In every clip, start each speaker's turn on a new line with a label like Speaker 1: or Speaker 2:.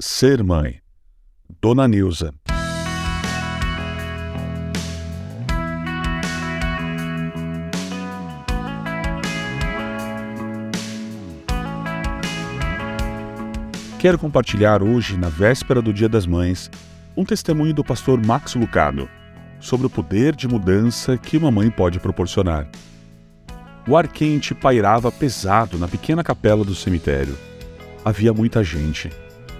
Speaker 1: Ser mãe. Dona Nilza. Quero compartilhar hoje, na véspera do Dia das Mães, um testemunho do pastor Max Lucado sobre o poder de mudança que uma mãe pode proporcionar. O ar quente pairava pesado na pequena capela do cemitério. Havia muita gente.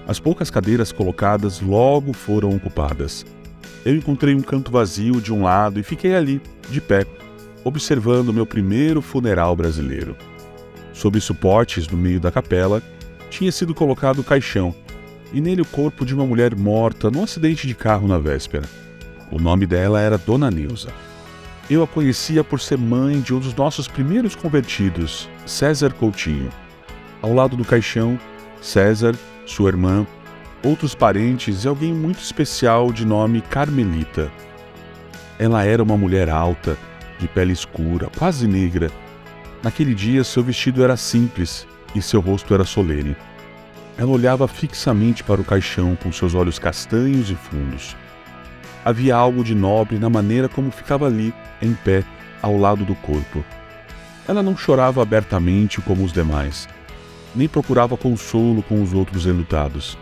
Speaker 1: As poucas cadeiras colocadas logo foram ocupadas. Eu encontrei um canto vazio de um lado e fiquei ali, de pé, observando meu primeiro funeral brasileiro. Sob suportes no meio da capela, tinha sido colocado o caixão, e nele o corpo de uma mulher morta num acidente de carro na véspera. O nome dela era Dona Nilza. Eu a conhecia por ser mãe de um dos nossos primeiros convertidos, César Coutinho. Ao lado do caixão, César, sua irmã, outros parentes e alguém muito especial de nome Carmelita. Ela era uma mulher alta, de pele escura, quase negra. Naquele dia, seu vestido era simples e seu rosto era solene. Ela olhava fixamente para o caixão com seus olhos castanhos e fundos. Havia algo de nobre na maneira como ficava ali, em pé, ao lado do corpo. Ela não chorava abertamente como os demais, nem procurava consolo com os outros enlutados.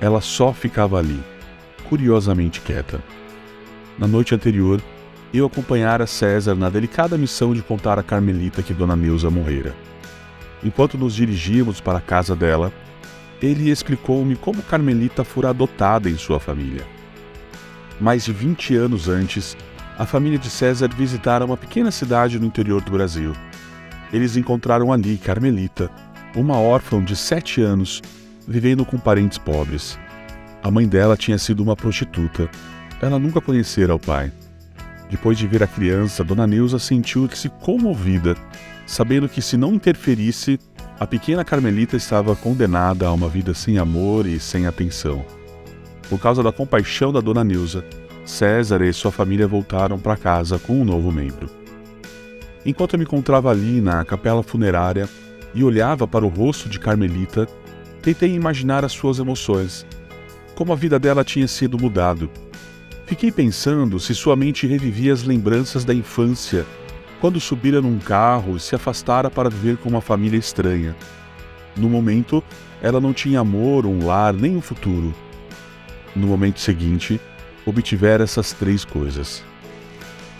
Speaker 1: Ela só ficava ali, curiosamente quieta. Na noite anterior, eu acompanhara César na delicada missão de contar a Carmelita que Dona Neuza morrera. Enquanto nos dirigíamos para a casa dela, ele explicou-me como Carmelita fora adotada em sua família. Mais de 20 anos antes, a família de César visitara uma pequena cidade no interior do Brasil. Eles encontraram ali Carmelita, uma órfã de sete anos, vivendo com parentes pobres. A mãe dela tinha sido uma prostituta. Ela nunca conhecera o pai. Depois de ver a criança, Dona Neuza sentiu-se comovida, sabendo que se não interferisse, a pequena Carmelita estava condenada a uma vida sem amor e sem atenção. Por causa da compaixão da dona Nilza, César e sua família voltaram para casa com um novo membro. Enquanto eu me encontrava ali na capela funerária e olhava para o rosto de Carmelita, tentei imaginar as suas emoções, como a vida dela tinha sido mudado. Fiquei pensando se sua mente revivia as lembranças da infância, quando subira num carro e se afastara para viver com uma família estranha. No momento, ela não tinha amor, um lar, nem um futuro no momento seguinte, obtivera essas três coisas.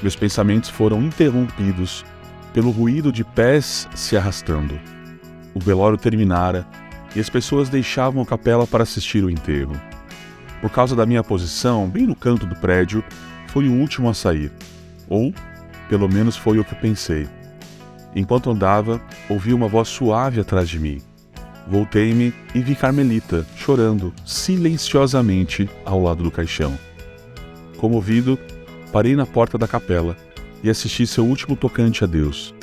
Speaker 1: Meus pensamentos foram interrompidos pelo ruído de pés se arrastando. O velório terminara e as pessoas deixavam a capela para assistir o enterro. Por causa da minha posição, bem no canto do prédio, fui o último a sair. Ou, pelo menos foi o que pensei. Enquanto andava, ouvi uma voz suave atrás de mim. Voltei-me e vi Carmelita chorando silenciosamente ao lado do caixão. Comovido, parei na porta da capela e assisti seu último tocante a Deus.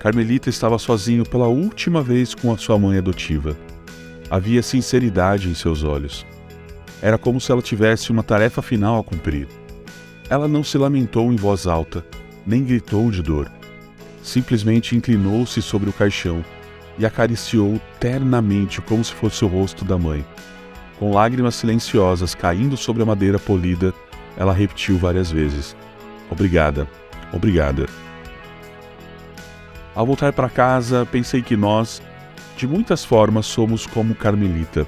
Speaker 1: Carmelita estava sozinho pela última vez com a sua mãe adotiva. Havia sinceridade em seus olhos. Era como se ela tivesse uma tarefa final a cumprir. Ela não se lamentou em voz alta, nem gritou de dor. Simplesmente inclinou-se sobre o caixão e acariciou ternamente como se fosse o rosto da mãe. Com lágrimas silenciosas caindo sobre a madeira polida, ela repetiu várias vezes: Obrigada, obrigada. Ao voltar para casa, pensei que nós, de muitas formas, somos como Carmelita.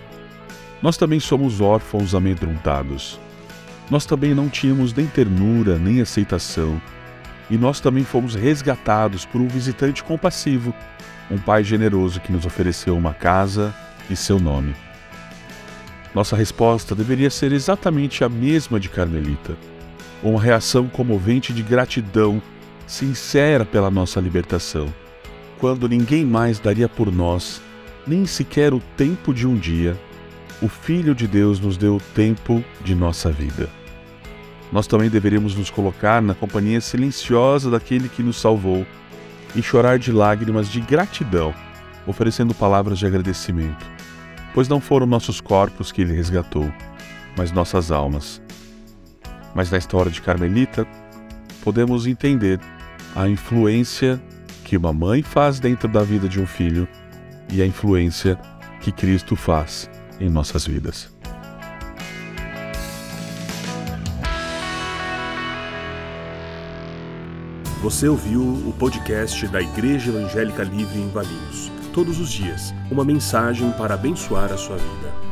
Speaker 1: Nós também somos órfãos amedrontados. Nós também não tínhamos nem ternura, nem aceitação. E nós também fomos resgatados por um visitante compassivo um pai generoso que nos ofereceu uma casa e seu nome. Nossa resposta deveria ser exatamente a mesma de Carmelita, uma reação comovente de gratidão sincera pela nossa libertação, quando ninguém mais daria por nós, nem sequer o tempo de um dia, o Filho de Deus nos deu o tempo de nossa vida. Nós também deveríamos nos colocar na companhia silenciosa daquele que nos salvou e chorar de lágrimas de gratidão, oferecendo palavras de agradecimento, pois não foram nossos corpos que ele resgatou, mas nossas almas. Mas na história de Carmelita, podemos entender a influência que uma mãe faz dentro da vida de um filho e a influência que Cristo faz em nossas vidas.
Speaker 2: Você ouviu o podcast da Igreja Evangélica Livre em Valinhos. Todos os dias, uma mensagem para abençoar a sua vida.